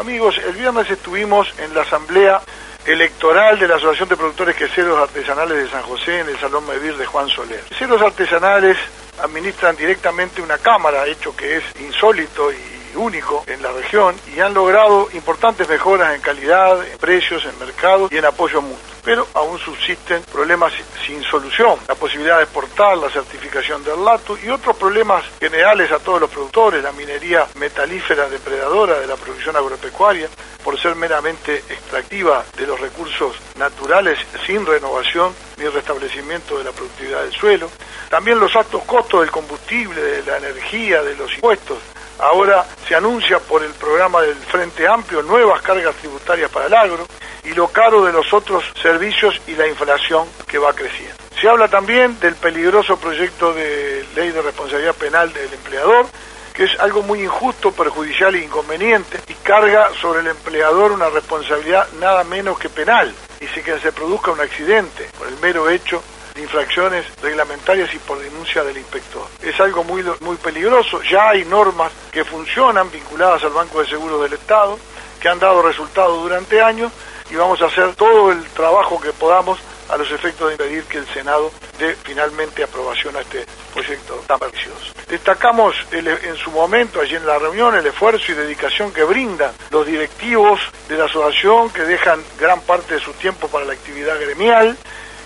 Amigos, el viernes estuvimos en la asamblea electoral de la Asociación de Productores Queseros Artesanales de San José en el Salón Mevir de Juan Soler. Queseros artesanales administran directamente una cámara, hecho que es insólito y único en la región y han logrado importantes mejoras en calidad, en precios, en mercado y en apoyo mutuo. Pero aún subsisten problemas sin solución, la posibilidad de exportar, la certificación del lato y otros problemas generales a todos los productores, la minería metalífera depredadora de la producción agropecuaria, por ser meramente extractiva de los recursos naturales sin renovación ni restablecimiento de la productividad del suelo. También los altos costos del combustible, de la energía, de los impuestos, Ahora se anuncia por el programa del Frente Amplio nuevas cargas tributarias para el agro y lo caro de los otros servicios y la inflación que va creciendo. Se habla también del peligroso proyecto de ley de responsabilidad penal del empleador, que es algo muy injusto, perjudicial e inconveniente, y carga sobre el empleador una responsabilidad nada menos que penal, y si que se produzca un accidente por el mero hecho infracciones reglamentarias y por denuncia del inspector. Es algo muy, muy peligroso, ya hay normas que funcionan vinculadas al Banco de Seguros del Estado, que han dado resultados durante años y vamos a hacer todo el trabajo que podamos a los efectos de impedir que el Senado dé finalmente aprobación a este proyecto tan precioso. Destacamos en su momento, allí en la reunión, el esfuerzo y dedicación que brindan los directivos de la asociación que dejan gran parte de su tiempo para la actividad gremial,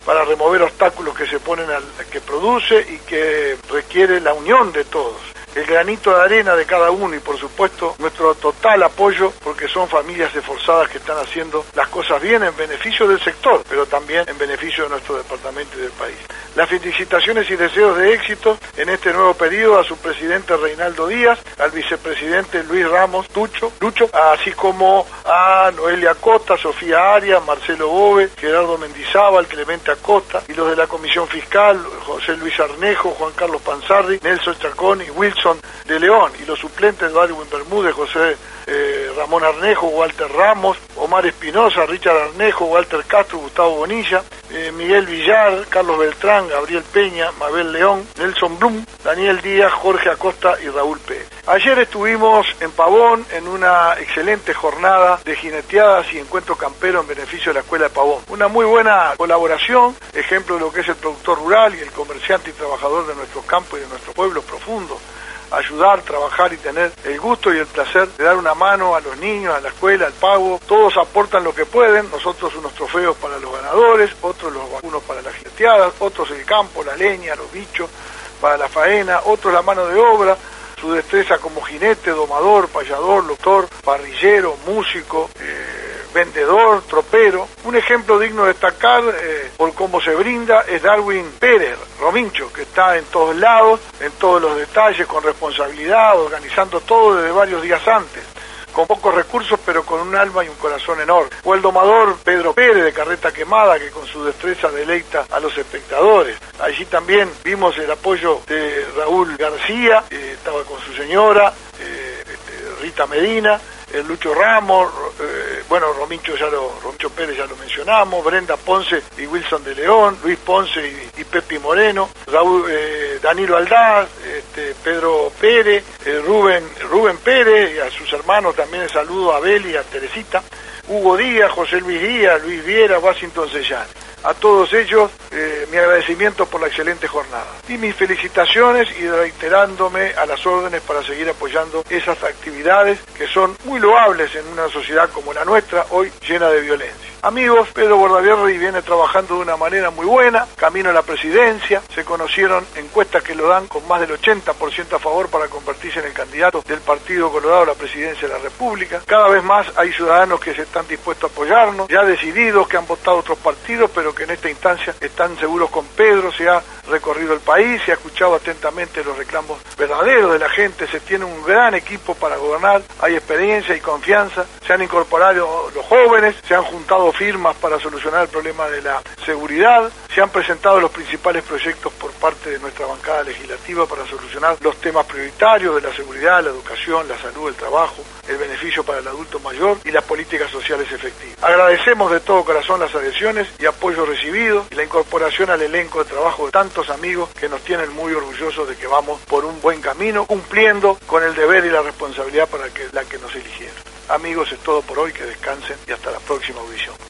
para remover obstáculos que se ponen al que produce y que requiere la unión de todos el granito de arena de cada uno y por supuesto nuestro total apoyo porque son familias esforzadas que están haciendo las cosas bien en beneficio del sector, pero también en beneficio de nuestro departamento y del país. Las felicitaciones y deseos de éxito en este nuevo periodo a su presidente Reinaldo Díaz, al vicepresidente Luis Ramos Tucho, Lucho, así como a Noelia Costa, Sofía Arias, Marcelo Bove, Gerardo Mendizábal, Clemente Acosta y los de la Comisión Fiscal, José Luis Arnejo, Juan Carlos Panzardi, Nelson Chacón y Wilson de León y los suplentes Darwin Bermúdez, José eh, Ramón Arnejo, Walter Ramos, Omar Espinosa, Richard Arnejo, Walter Castro, Gustavo Bonilla, eh, Miguel Villar, Carlos Beltrán, Gabriel Peña, Mabel León, Nelson Blum, Daniel Díaz, Jorge Acosta y Raúl Pérez. Ayer estuvimos en Pavón en una excelente jornada de jineteadas y encuentro campero en beneficio de la Escuela de Pavón. Una muy buena colaboración, ejemplo de lo que es el productor rural y el comerciante y trabajador de nuestro campo y de nuestro pueblo profundo ayudar, trabajar y tener el gusto y el placer de dar una mano a los niños, a la escuela, al pago. Todos aportan lo que pueden, nosotros unos trofeos para los ganadores, otros los vacunos para las jineteadas, otros el campo, la leña, los bichos, para la faena, otros la mano de obra, su destreza como jinete, domador, payador, doctor, parrillero, músico, eh, vendedor, tropero. Un ejemplo digno de destacar eh, por cómo se brinda es Darwin Pérez, Romincho, que está en todos lados, en todos los detalles, con responsabilidad, organizando todo desde varios días antes con pocos recursos pero con un alma y un corazón enorme. O el domador Pedro Pérez de Carreta Quemada que con su destreza deleita a los espectadores. Allí también vimos el apoyo de Raúl García, estaba con su señora, eh, este, Rita Medina, el Lucho Ramos, eh, bueno, Romincho, ya lo, Pérez ya lo mencionamos, Brenda Ponce y Wilson de León, Luis Ponce y, Pepi Moreno, Raúl, eh, Danilo Aldaz, este, Pedro Pérez, eh, Rubén, Rubén Pérez y a sus hermanos también saludo a Beli y a Teresita, Hugo Díaz, José Luis Díaz, Luis Viera, Washington Sellán a todos ellos eh, mi agradecimiento por la excelente jornada y mis felicitaciones y reiterándome a las órdenes para seguir apoyando esas actividades que son muy loables en una sociedad como la nuestra, hoy llena de violencia. Amigos, Pedro Guardavierri viene trabajando de una manera muy buena, camino a la presidencia, se conocieron encuestas que lo dan con más del 80% a favor para convertirse en el candidato del Partido Colorado a la presidencia de la República. Cada vez más hay ciudadanos que se están dispuestos a apoyarnos, ya decididos que han votado otros partidos, pero que en esta instancia están seguros con Pedro, se ha recorrido el país, se ha escuchado atentamente los reclamos verdaderos de la gente, se tiene un gran equipo para gobernar, hay experiencia y confianza, se han incorporado los jóvenes, se han juntado firmas para solucionar el problema de la seguridad. Se han presentado los principales proyectos por parte de nuestra bancada legislativa para solucionar los temas prioritarios de la seguridad, la educación, la salud, el trabajo, el beneficio para el adulto mayor y las políticas sociales efectivas. Agradecemos de todo corazón las adhesiones y apoyo recibido y la incorporación al elenco de trabajo de tantos amigos que nos tienen muy orgullosos de que vamos por un buen camino, cumpliendo con el deber y la responsabilidad para que, la que nos eligieron. Amigos, es todo por hoy, que descansen y hasta la próxima audición.